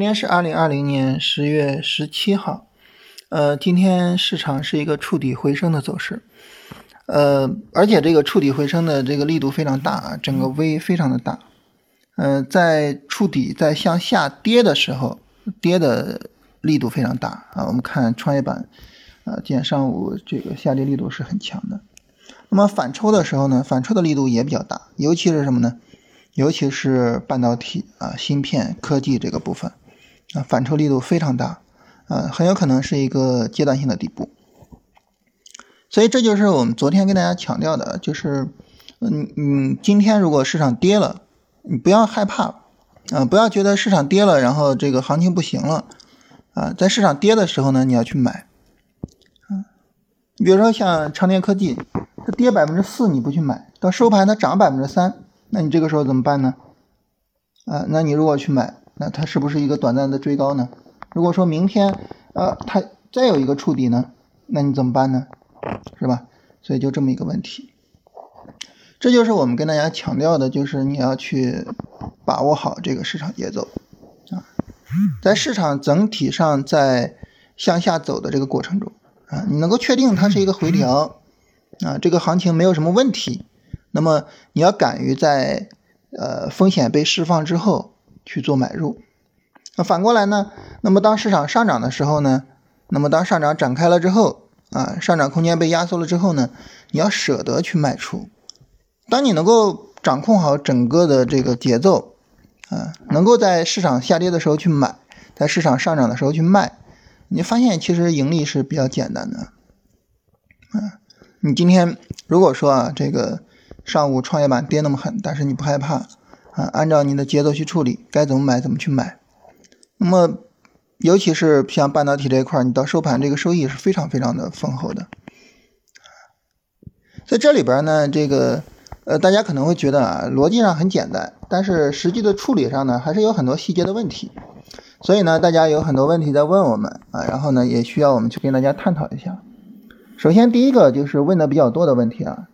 今天是二零二零年十月十七号，呃，今天市场是一个触底回升的走势，呃，而且这个触底回升的这个力度非常大啊，整个 V 非常的大，呃，在触底在向下跌的时候，跌的力度非常大啊，我们看创业板，啊，今天上午这个下跌力度是很强的，那么反抽的时候呢，反抽的力度也比较大，尤其是什么呢？尤其是半导体啊、芯片科技这个部分。啊，反抽力度非常大，啊，很有可能是一个阶段性的底部，所以这就是我们昨天跟大家强调的，就是，嗯嗯，今天如果市场跌了，你不要害怕，啊，不要觉得市场跌了，然后这个行情不行了，啊，在市场跌的时候呢，你要去买，啊，你比如说像长电科技，它跌百分之四你不去买，到收盘它涨百分之三，那你这个时候怎么办呢？啊，那你如果去买。那它是不是一个短暂的追高呢？如果说明天，呃，它再有一个触底呢，那你怎么办呢？是吧？所以就这么一个问题，这就是我们跟大家强调的，就是你要去把握好这个市场节奏啊，在市场整体上在向下走的这个过程中啊，你能够确定它是一个回调啊，这个行情没有什么问题，那么你要敢于在呃风险被释放之后。去做买入，那反过来呢？那么当市场上涨的时候呢？那么当上涨展开了之后啊，上涨空间被压缩了之后呢？你要舍得去卖出。当你能够掌控好整个的这个节奏啊，能够在市场下跌的时候去买，在市场上涨的时候去卖，你发现其实盈利是比较简单的。啊，你今天如果说啊，这个上午创业板跌那么狠，但是你不害怕。按照你的节奏去处理，该怎么买怎么去买。那么，尤其是像半导体这一块，你到收盘这个收益是非常非常的丰厚的。在这里边呢，这个呃，大家可能会觉得啊，逻辑上很简单，但是实际的处理上呢，还是有很多细节的问题。所以呢，大家有很多问题在问我们啊，然后呢，也需要我们去跟大家探讨一下。首先，第一个就是问的比较多的问题啊，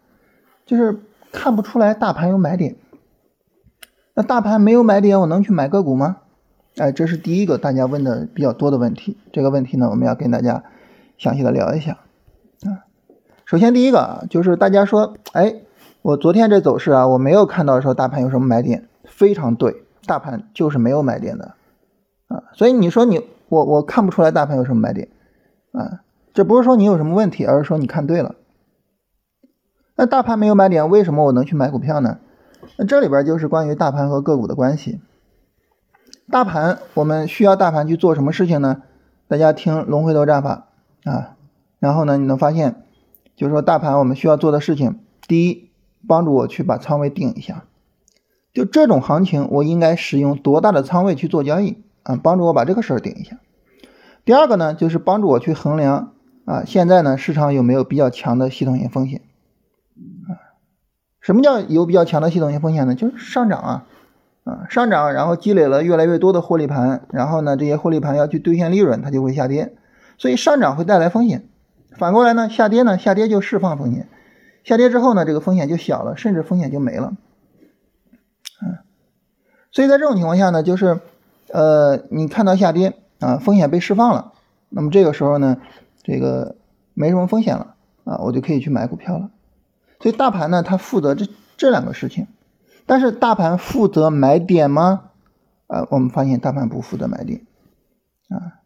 就是看不出来大盘有买点。那大盘没有买点，我能去买个股吗？哎，这是第一个大家问的比较多的问题。这个问题呢，我们要跟大家详细的聊一下啊。首先第一个啊，就是大家说，哎，我昨天这走势啊，我没有看到说大盘有什么买点，非常对，大盘就是没有买点的啊。所以你说你我我看不出来大盘有什么买点啊，这不是说你有什么问题，而是说你看对了。那大盘没有买点，为什么我能去买股票呢？那这里边就是关于大盘和个股的关系。大盘我们需要大盘去做什么事情呢？大家听龙回头战法啊，然后呢，你能发现，就是说大盘我们需要做的事情，第一，帮助我去把仓位定一下，就这种行情我应该使用多大的仓位去做交易啊？帮助我把这个事儿定一下。第二个呢，就是帮助我去衡量啊，现在呢市场有没有比较强的系统性风险。什么叫有比较强的系统性风险呢？就是上涨啊，啊上涨，然后积累了越来越多的获利盘，然后呢，这些获利盘要去兑现利润，它就会下跌，所以上涨会带来风险。反过来呢，下跌呢，下跌就释放风险，下跌之后呢，这个风险就小了，甚至风险就没了。嗯，所以在这种情况下呢，就是呃，你看到下跌啊，风险被释放了，那么这个时候呢，这个没什么风险了啊，我就可以去买股票了。所以大盘呢，它负责这这两个事情，但是大盘负责买点吗？啊，我们发现大盘不负责买点啊。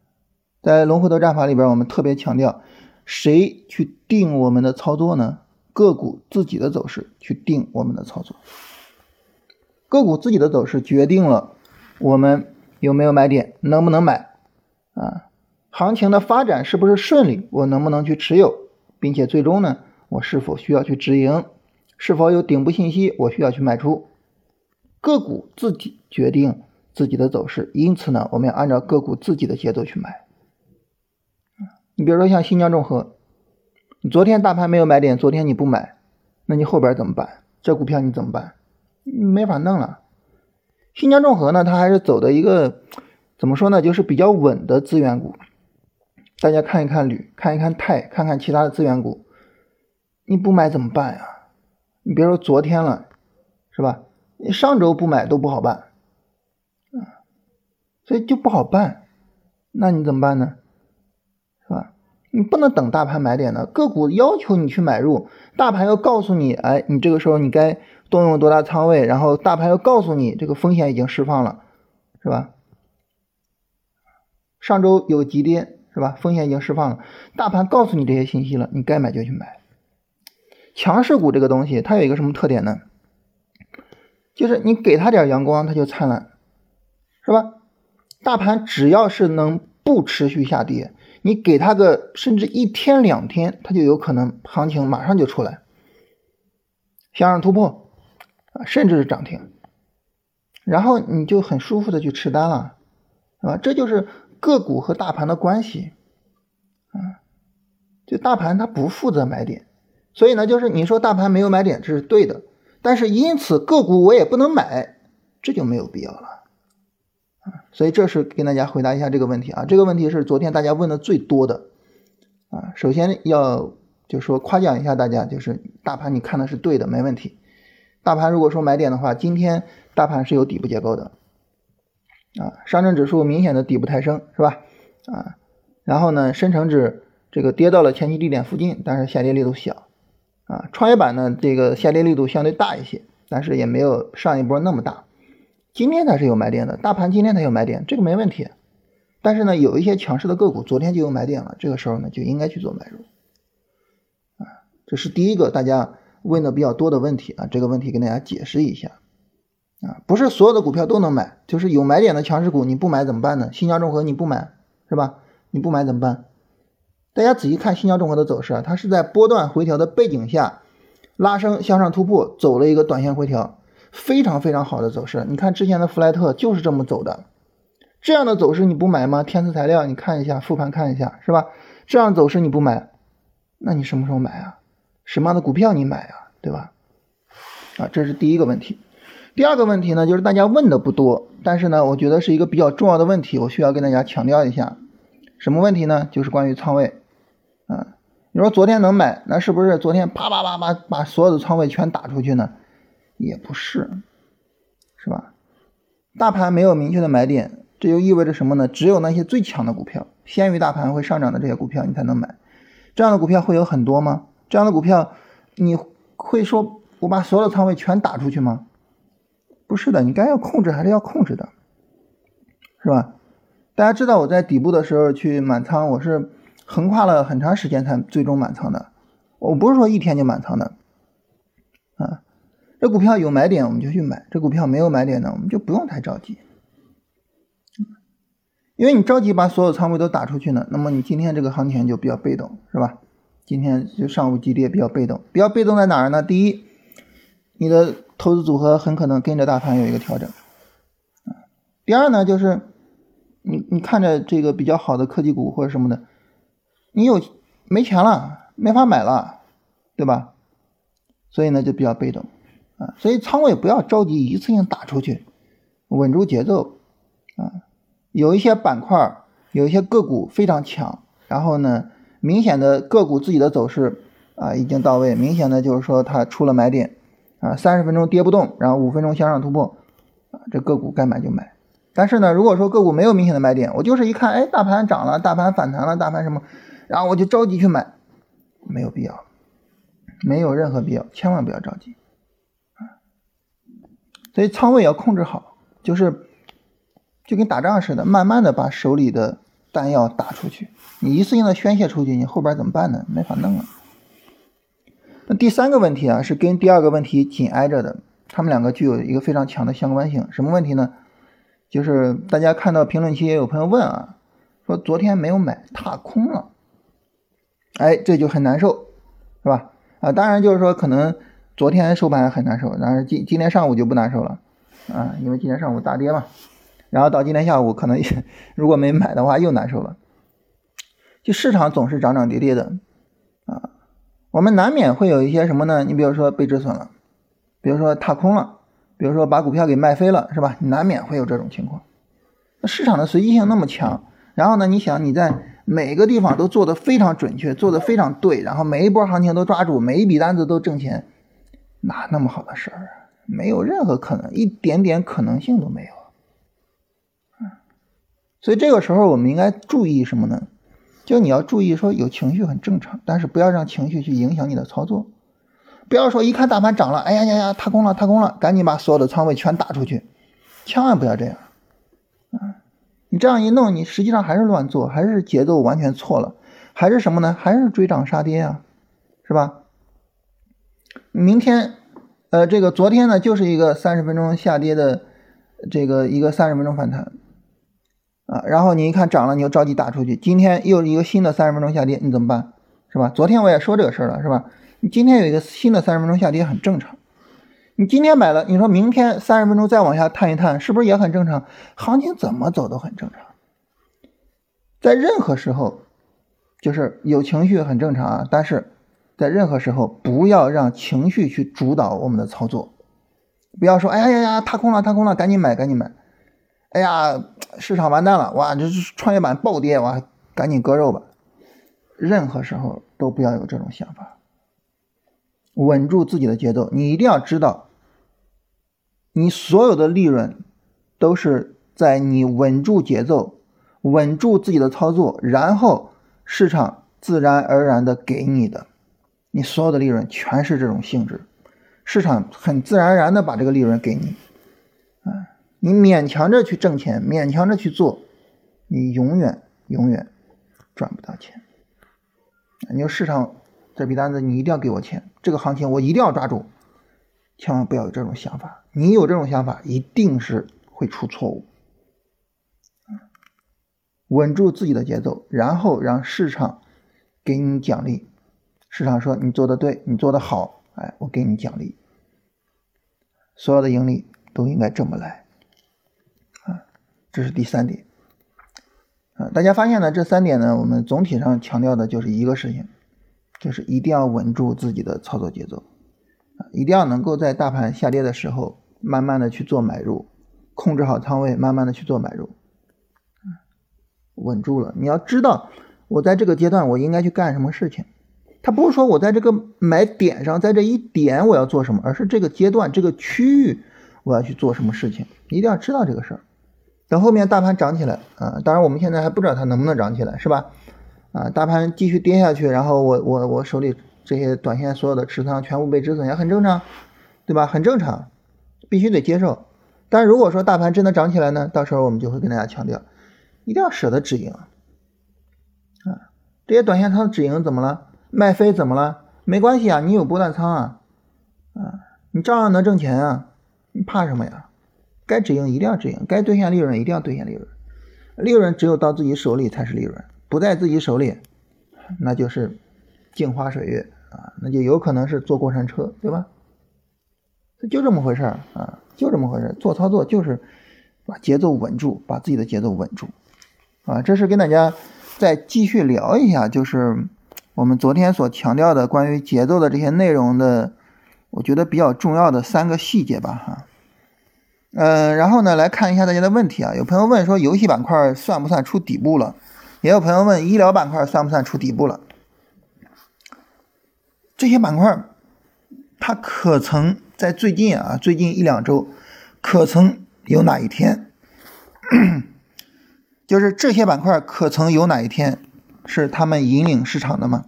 在龙回头战法里边，我们特别强调，谁去定我们的操作呢？个股自己的走势去定我们的操作，个股自己的走势决定了我们有没有买点，能不能买啊？行情的发展是不是顺利？我能不能去持有，并且最终呢？我是否需要去止盈？是否有顶部信息？我需要去卖出。个股自己决定自己的走势，因此呢，我们要按照个股自己的节奏去买。你比如说像新疆众合，你昨天大盘没有买点，昨天你不买，那你后边怎么办？这股票你怎么办？没法弄了。新疆众合呢，它还是走的一个怎么说呢？就是比较稳的资源股。大家看一看铝，看一看钛，看看其他的资源股。你不买怎么办呀？你别说昨天了，是吧？你上周不买都不好办，啊，所以就不好办。那你怎么办呢？是吧？你不能等大盘买点的，个股要求你去买入，大盘要告诉你，哎，你这个时候你该动用多大仓位，然后大盘要告诉你这个风险已经释放了，是吧？上周有急跌，是吧？风险已经释放了，大盘告诉你这些信息了，你该买就去买。强势股这个东西，它有一个什么特点呢？就是你给它点阳光，它就灿烂，是吧？大盘只要是能不持续下跌，你给它个甚至一天两天，它就有可能行情马上就出来，向上突破啊，甚至是涨停，然后你就很舒服的去持单了，啊，这就是个股和大盘的关系，啊，就大盘它不负责买点。所以呢，就是你说大盘没有买点，这是对的，但是因此个股我也不能买，这就没有必要了啊。所以这是跟大家回答一下这个问题啊。这个问题是昨天大家问的最多的啊。首先要就说夸奖一下大家，就是大盘你看的是对的，没问题。大盘如果说买点的话，今天大盘是有底部结构的啊，上证指数明显的底部抬升是吧？啊，然后呢，深成指这个跌到了前期低点附近，但是下跌力度小。啊，创业板呢，这个下跌力度相对大一些，但是也没有上一波那么大。今天它是有买点的，大盘今天它有买点，这个没问题。但是呢，有一些强势的个股昨天就有买点了，这个时候呢就应该去做买入。啊，这是第一个大家问的比较多的问题啊，这个问题跟大家解释一下。啊，不是所有的股票都能买，就是有买点的强势股你不买怎么办呢？新疆综合你不买是吧？你不买怎么办？大家仔细看新疆综合的走势啊，它是在波段回调的背景下拉升向上突破，走了一个短线回调，非常非常好的走势。你看之前的弗莱特就是这么走的，这样的走势你不买吗？天赐材料你看一下复盘看一下是吧？这样走势你不买，那你什么时候买啊？什么样的股票你买啊？对吧？啊，这是第一个问题。第二个问题呢，就是大家问的不多，但是呢，我觉得是一个比较重要的问题，我需要跟大家强调一下。什么问题呢？就是关于仓位。你说昨天能买，那是不是昨天啪啪啪啪把所有的仓位全打出去呢？也不是，是吧？大盘没有明确的买点，这就意味着什么呢？只有那些最强的股票，先于大盘会上涨的这些股票，你才能买。这样的股票会有很多吗？这样的股票，你会说我把所有的仓位全打出去吗？不是的，你该要控制还是要控制的，是吧？大家知道我在底部的时候去满仓，我是。横跨了很长时间才最终满仓的，我不是说一天就满仓的，啊，这股票有买点我们就去买，这股票没有买点呢，我们就不用太着急，因为你着急把所有仓位都打出去呢，那么你今天这个行情就比较被动，是吧？今天就上午急跌比较被动，比较被动在哪儿呢？第一，你的投资组合很可能跟着大盘有一个调整，啊，第二呢，就是你你看着这个比较好的科技股或者什么的。你有没钱了，没法买了，对吧？所以呢就比较被动啊，所以仓位不要着急一次性打出去，稳住节奏啊。有一些板块，有一些个股非常强，然后呢，明显的个股自己的走势啊已经到位，明显的就是说它出了买点啊，三十分钟跌不动，然后五分钟向上突破啊，这个股该买就买。但是呢，如果说个股没有明显的买点，我就是一看，哎，大盘涨了，大盘反弹了，大盘什么？然后我就着急去买，没有必要，没有任何必要，千万不要着急啊！所以仓位要控制好，就是就跟打仗似的，慢慢的把手里的弹药打出去。你一次性的宣泄出去，你后边怎么办呢？没法弄了。那第三个问题啊，是跟第二个问题紧挨着的，他们两个具有一个非常强的相关性。什么问题呢？就是大家看到评论区也有朋友问啊，说昨天没有买，踏空了。哎，这就很难受，是吧？啊，当然就是说，可能昨天收盘很难受，但是今今天上午就不难受了，啊，因为今天上午大跌嘛，然后到今天下午可能如果没买的话又难受了。就市场总是涨涨跌跌的，啊，我们难免会有一些什么呢？你比如说被止损了，比如说踏空了，比如说把股票给卖飞了，是吧？难免会有这种情况。那市场的随机性那么强，然后呢，你想你在。每个地方都做的非常准确，做的非常对，然后每一波行情都抓住，每一笔单子都挣钱，哪那么好的事儿啊？没有任何可能，一点点可能性都没有。嗯所以这个时候我们应该注意什么呢？就你要注意说有情绪很正常，但是不要让情绪去影响你的操作。不要说一看大盘涨了，哎呀呀呀，踏空了，踏空了，赶紧把所有的仓位全打出去，千万不要这样。啊，你这样一弄，你实际上还是乱做，还是节奏完全错了，还是什么呢？还是追涨杀跌啊，是吧？明天，呃，这个昨天呢，就是一个三十分钟下跌的这个一个三十分钟反弹。啊，然后你一看涨了，你就着急打出去。今天又一个新的三十分钟下跌，你怎么办？是吧？昨天我也说这个事儿了，是吧？你今天有一个新的三十分钟下跌，很正常。你今天买了，你说明天三十分钟再往下探一探，是不是也很正常？行情怎么走都很正常。在任何时候，就是有情绪很正常啊，但是在任何时候不要让情绪去主导我们的操作。不要说，哎呀呀呀，踏空了，踏空了，赶紧买，赶紧买。哎呀，市场完蛋了！哇，这是创业板暴跌，哇，赶紧割肉吧！任何时候都不要有这种想法，稳住自己的节奏。你一定要知道，你所有的利润都是在你稳住节奏、稳住自己的操作，然后市场自然而然的给你的。你所有的利润全是这种性质，市场很自然而然的把这个利润给你，啊。你勉强着去挣钱，勉强着去做，你永远永远赚不到钱。你说市场这笔单子你一定要给我钱，这个行情我一定要抓住，千万不要有这种想法。你有这种想法，一定是会出错误。稳住自己的节奏，然后让市场给你奖励。市场说你做的对，你做的好，哎，我给你奖励。所有的盈利都应该这么来。啊这是第三点，啊，大家发现呢，这三点呢，我们总体上强调的就是一个事情，就是一定要稳住自己的操作节奏，啊，一定要能够在大盘下跌的时候，慢慢的去做买入，控制好仓位，慢慢的去做买入，稳住了。你要知道，我在这个阶段我应该去干什么事情，它不是说我在这个买点上，在这一点我要做什么，而是这个阶段这个区域我要去做什么事情，一定要知道这个事儿。等后面大盘涨起来啊，当然我们现在还不知道它能不能涨起来，是吧？啊，大盘继续跌下去，然后我我我手里这些短线所有的持仓全部被止损也很正常，对吧？很正常，必须得接受。但如果说大盘真的涨起来呢，到时候我们就会跟大家强调，一定要舍得止盈啊。这些短线仓止盈怎么了？卖飞怎么了？没关系啊，你有波段仓啊，啊，你照样能挣钱啊，你怕什么呀？该止盈一定要止盈，该兑现利润一定要兑现利润。利润只有到自己手里才是利润，不在自己手里，那就是镜花水月啊，那就有可能是坐过山车，对吧？就这么回事儿啊，就这么回事儿。做操作就是把节奏稳住，把自己的节奏稳住啊。这是跟大家再继续聊一下，就是我们昨天所强调的关于节奏的这些内容的，我觉得比较重要的三个细节吧，哈。嗯，然后呢，来看一下大家的问题啊。有朋友问说，游戏板块算不算出底部了？也有朋友问，医疗板块算不算出底部了？这些板块，它可曾在最近啊，最近一两周，可曾有哪一天，就是这些板块可曾有哪一天是他们引领市场的吗？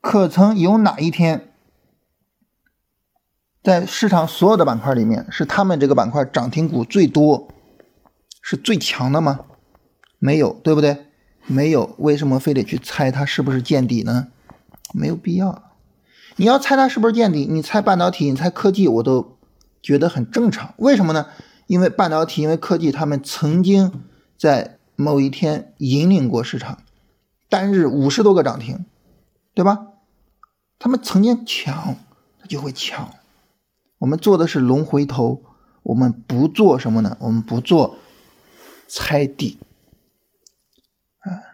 可曾有哪一天？在市场所有的板块里面，是他们这个板块涨停股最多，是最强的吗？没有，对不对？没有，为什么非得去猜它是不是见底呢？没有必要。你要猜它是不是见底，你猜半导体，你猜科技，我都觉得很正常。为什么呢？因为半导体，因为科技，他们曾经在某一天引领过市场，单日五十多个涨停，对吧？他们曾经抢，它就会抢。我们做的是龙回头，我们不做什么呢？我们不做猜底！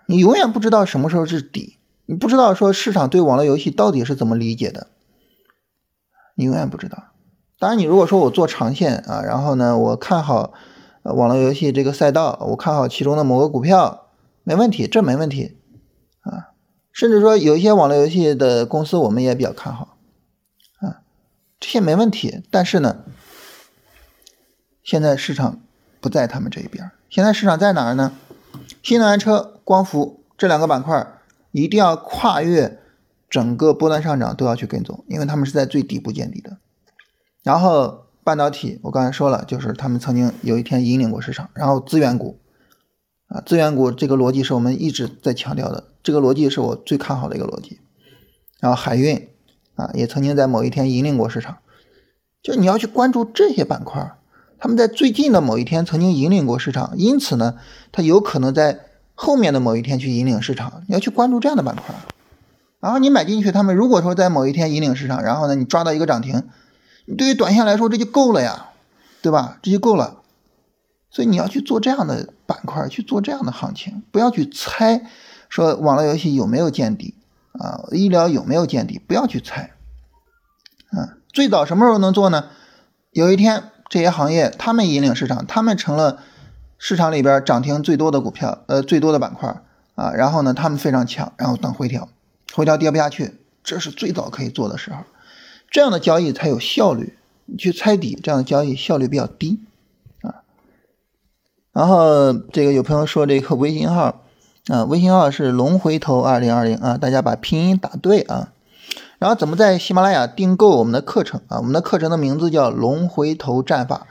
你永远不知道什么时候是底，你不知道说市场对网络游戏到底是怎么理解的，你永远不知道。当然，你如果说我做长线啊，然后呢，我看好网络游戏这个赛道，我看好其中的某个股票，没问题，这没问题啊。甚至说有一些网络游戏的公司，我们也比较看好啊。这些没问题，但是呢，现在市场不在他们这一边。现在市场在哪儿呢？新能源车、光伏这两个板块一定要跨越整个波段上涨都要去跟踪，因为他们是在最底部见底的。然后半导体，我刚才说了，就是他们曾经有一天引领过市场。然后资源股，啊，资源股这个逻辑是我们一直在强调的，这个逻辑是我最看好的一个逻辑。然后海运，啊，也曾经在某一天引领过市场。就你要去关注这些板块，他们在最近的某一天曾经引领过市场，因此呢，它有可能在后面的某一天去引领市场。你要去关注这样的板块，然后你买进去，他们如果说在某一天引领市场，然后呢，你抓到一个涨停。对于短线来说这就够了呀，对吧？这就够了，所以你要去做这样的板块，去做这样的行情，不要去猜说网络游戏有没有见底啊，医疗有没有见底，不要去猜。啊，最早什么时候能做呢？有一天这些行业他们引领市场，他们成了市场里边涨停最多的股票，呃，最多的板块啊，然后呢，他们非常强，然后等回调，回调跌不下去，这是最早可以做的时候。这样的交易才有效率，你去猜底，这样的交易效率比较低啊。然后这个有朋友说这个微信号啊，微信号是龙回头二零二零啊，大家把拼音打对啊。然后怎么在喜马拉雅订购我们的课程啊？我们的课程的名字叫龙回头战法，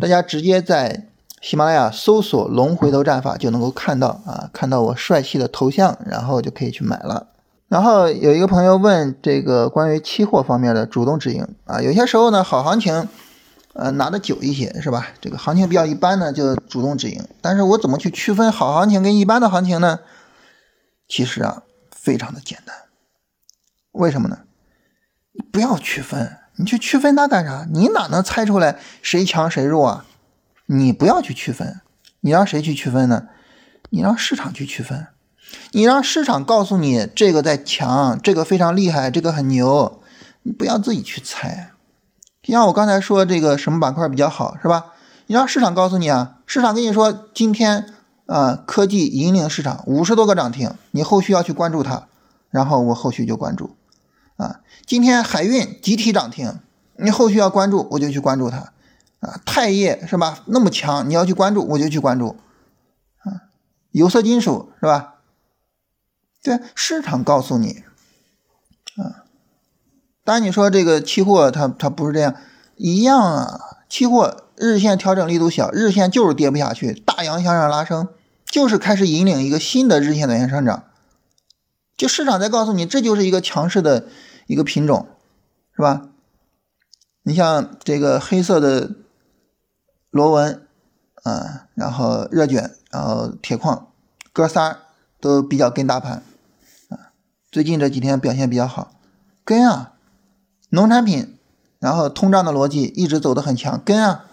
大家直接在喜马拉雅搜索龙回头战法就能够看到啊，看到我帅气的头像，然后就可以去买了。然后有一个朋友问这个关于期货方面的主动止盈啊，有些时候呢好行情，呃拿的久一些是吧？这个行情比较一般呢就主动止盈。但是我怎么去区分好行情跟一般的行情呢？其实啊非常的简单，为什么呢？不要区分，你去区分它干啥？你哪能猜出来谁强谁弱啊？你不要去区分，你让谁去区分呢？你让市场去区分。你让市场告诉你这个在强，这个非常厉害，这个很牛，你不要自己去猜。像我刚才说这个什么板块比较好，是吧？你让市场告诉你啊，市场跟你说今天啊科技引领市场五十多个涨停，你后续要去关注它，然后我后续就关注啊。今天海运集体涨停，你后续要关注我就去关注它啊。钛业是吧？那么强，你要去关注我就去关注啊。有色金属是吧？对，市场告诉你，啊，当然你说这个期货它它不是这样，一样啊，期货日线调整力度小，日线就是跌不下去，大阳向上拉升，就是开始引领一个新的日线短线上涨，就市场在告诉你，这就是一个强势的一个品种，是吧？你像这个黑色的螺纹，啊，然后热卷，然后铁矿，哥仨都比较跟大盘。最近这几天表现比较好，跟啊，农产品，然后通胀的逻辑一直走得很强，跟啊，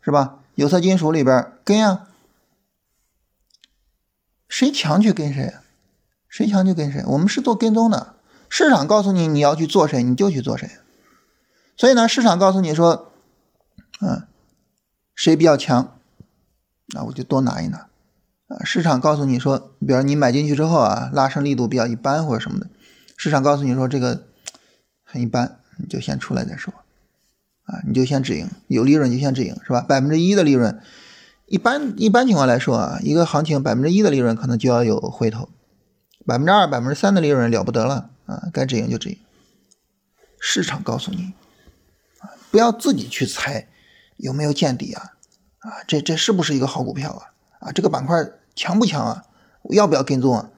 是吧？有色金属里边跟啊，谁强去跟谁，谁强就跟谁。我们是做跟踪的，市场告诉你你要去做谁，你就去做谁。所以呢，市场告诉你说，嗯，谁比较强，那我就多拿一拿。啊，市场告诉你说，比如你买进去之后啊，拉升力度比较一般或者什么的，市场告诉你说这个很一般，你就先出来再说，啊，你就先止盈，有利润就先止盈，是吧？百分之一的利润，一般一般情况来说啊，一个行情百分之一的利润可能就要有回头，百分之二、百分之三的利润了不得了啊，该止盈就止盈。市场告诉你，啊，不要自己去猜有没有见底啊，啊，这这是不是一个好股票啊？啊，这个板块强不强啊？我要不要跟踪啊？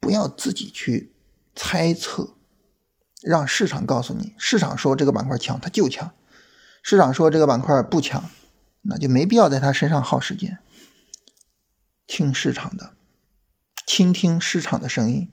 不要自己去猜测，让市场告诉你。市场说这个板块强，它就强；市场说这个板块不强，那就没必要在它身上耗时间。听市场的，倾听市场的声音。